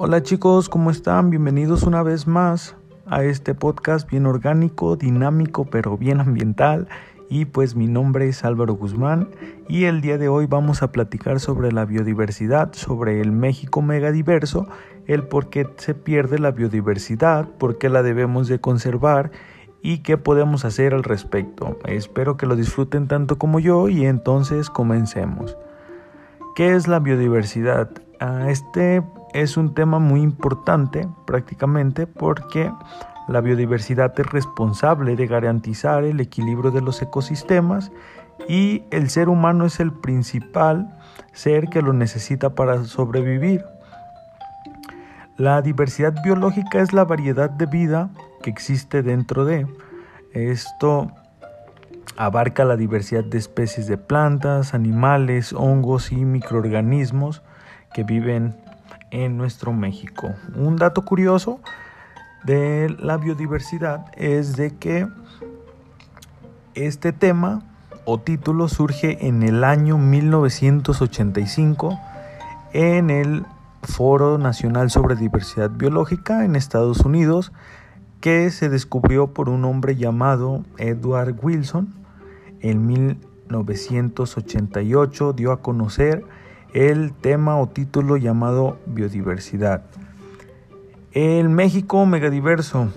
Hola chicos, ¿cómo están? Bienvenidos una vez más a este podcast bien orgánico, dinámico, pero bien ambiental. Y pues mi nombre es Álvaro Guzmán y el día de hoy vamos a platicar sobre la biodiversidad, sobre el México megadiverso, el por qué se pierde la biodiversidad, por qué la debemos de conservar y qué podemos hacer al respecto. Espero que lo disfruten tanto como yo y entonces comencemos. ¿Qué es la biodiversidad? Este es un tema muy importante prácticamente porque la biodiversidad es responsable de garantizar el equilibrio de los ecosistemas y el ser humano es el principal ser que lo necesita para sobrevivir. La diversidad biológica es la variedad de vida que existe dentro de. Esto abarca la diversidad de especies de plantas, animales, hongos y microorganismos que viven en nuestro México. Un dato curioso de la biodiversidad es de que este tema o título surge en el año 1985 en el Foro Nacional sobre Diversidad Biológica en Estados Unidos que se descubrió por un hombre llamado Edward Wilson. En 1988 dio a conocer el tema o título llamado biodiversidad. El México megadiverso.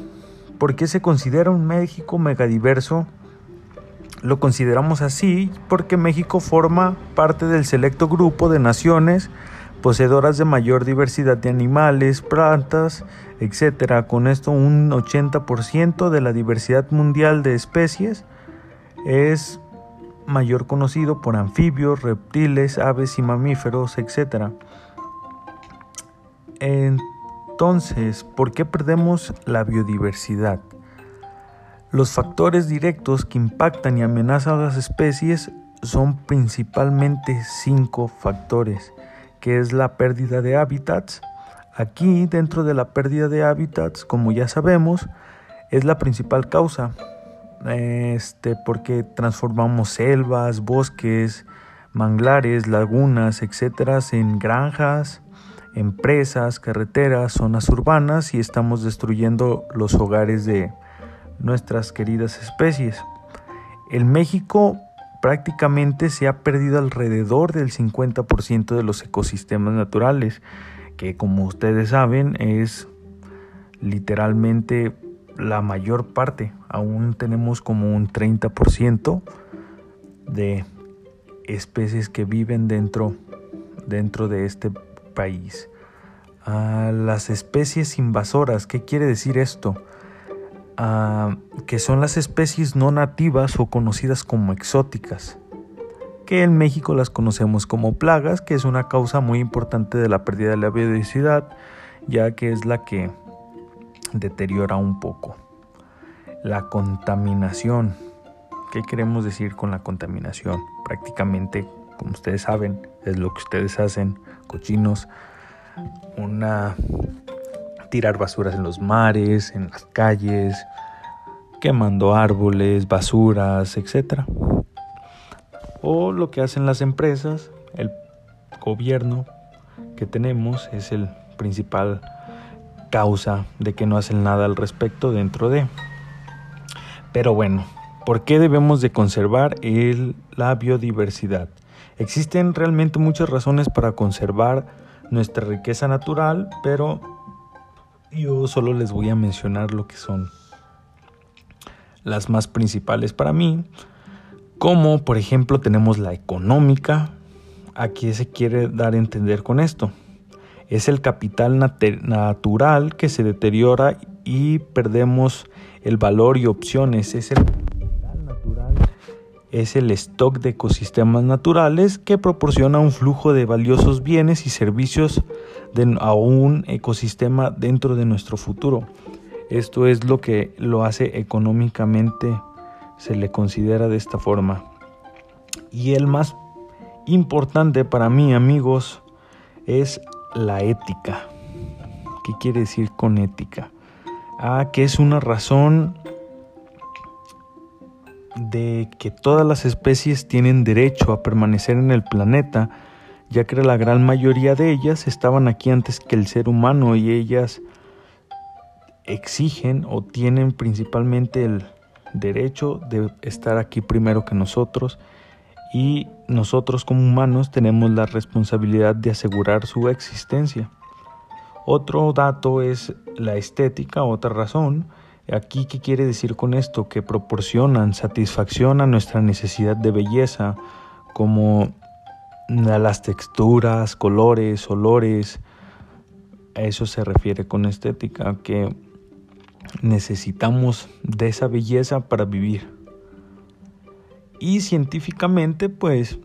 ¿Por qué se considera un México megadiverso? Lo consideramos así porque México forma parte del selecto grupo de naciones poseedoras de mayor diversidad de animales, plantas, etc. Con esto un 80% de la diversidad mundial de especies es mayor conocido por anfibios, reptiles, aves y mamíferos, etc. Entonces, ¿por qué perdemos la biodiversidad? Los factores directos que impactan y amenazan a las especies son principalmente cinco factores que es la pérdida de hábitats. Aquí, dentro de la pérdida de hábitats, como ya sabemos, es la principal causa. Este, porque transformamos selvas, bosques, manglares, lagunas, etcétera, en granjas, empresas, carreteras, zonas urbanas y estamos destruyendo los hogares de nuestras queridas especies. El México prácticamente se ha perdido alrededor del 50% de los ecosistemas naturales, que como ustedes saben es literalmente la mayor parte. Aún tenemos como un 30% de especies que viven dentro, dentro de este país. Ah, las especies invasoras, ¿qué quiere decir esto? que son las especies no nativas o conocidas como exóticas, que en México las conocemos como plagas, que es una causa muy importante de la pérdida de la biodiversidad, ya que es la que deteriora un poco. La contaminación. ¿Qué queremos decir con la contaminación? Prácticamente, como ustedes saben, es lo que ustedes hacen, cochinos, una tirar basuras en los mares, en las calles, quemando árboles, basuras, etc. O lo que hacen las empresas, el gobierno que tenemos es el principal causa de que no hacen nada al respecto dentro de. Pero bueno, ¿por qué debemos de conservar la biodiversidad? Existen realmente muchas razones para conservar nuestra riqueza natural, pero yo solo les voy a mencionar lo que son las más principales para mí, como por ejemplo tenemos la económica. ¿A qué se quiere dar a entender con esto? Es el capital natural que se deteriora y perdemos el valor y opciones. Es el es el stock de ecosistemas naturales que proporciona un flujo de valiosos bienes y servicios a un ecosistema dentro de nuestro futuro. Esto es lo que lo hace económicamente, se le considera de esta forma. Y el más importante para mí, amigos, es la ética. ¿Qué quiere decir con ética? Ah, que es una razón de que todas las especies tienen derecho a permanecer en el planeta, ya que la gran mayoría de ellas estaban aquí antes que el ser humano y ellas exigen o tienen principalmente el derecho de estar aquí primero que nosotros y nosotros como humanos tenemos la responsabilidad de asegurar su existencia. Otro dato es la estética, otra razón. Aquí, ¿qué quiere decir con esto? Que proporcionan satisfacción a nuestra necesidad de belleza, como las texturas, colores, olores. A eso se refiere con estética, que necesitamos de esa belleza para vivir. Y científicamente, pues,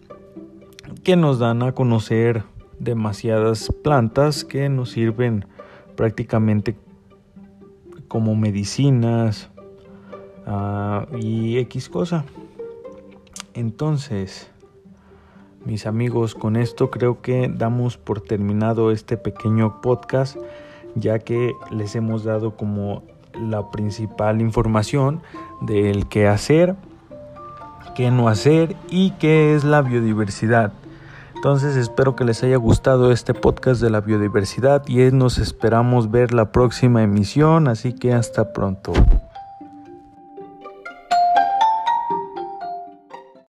que nos dan a conocer demasiadas plantas que nos sirven prácticamente como medicinas ah, y X cosa. Entonces, mis amigos, con esto creo que damos por terminado este pequeño podcast, ya que les hemos dado como la principal información del qué hacer, qué no hacer y qué es la biodiversidad. Entonces espero que les haya gustado este podcast de la biodiversidad y nos esperamos ver la próxima emisión, así que hasta pronto.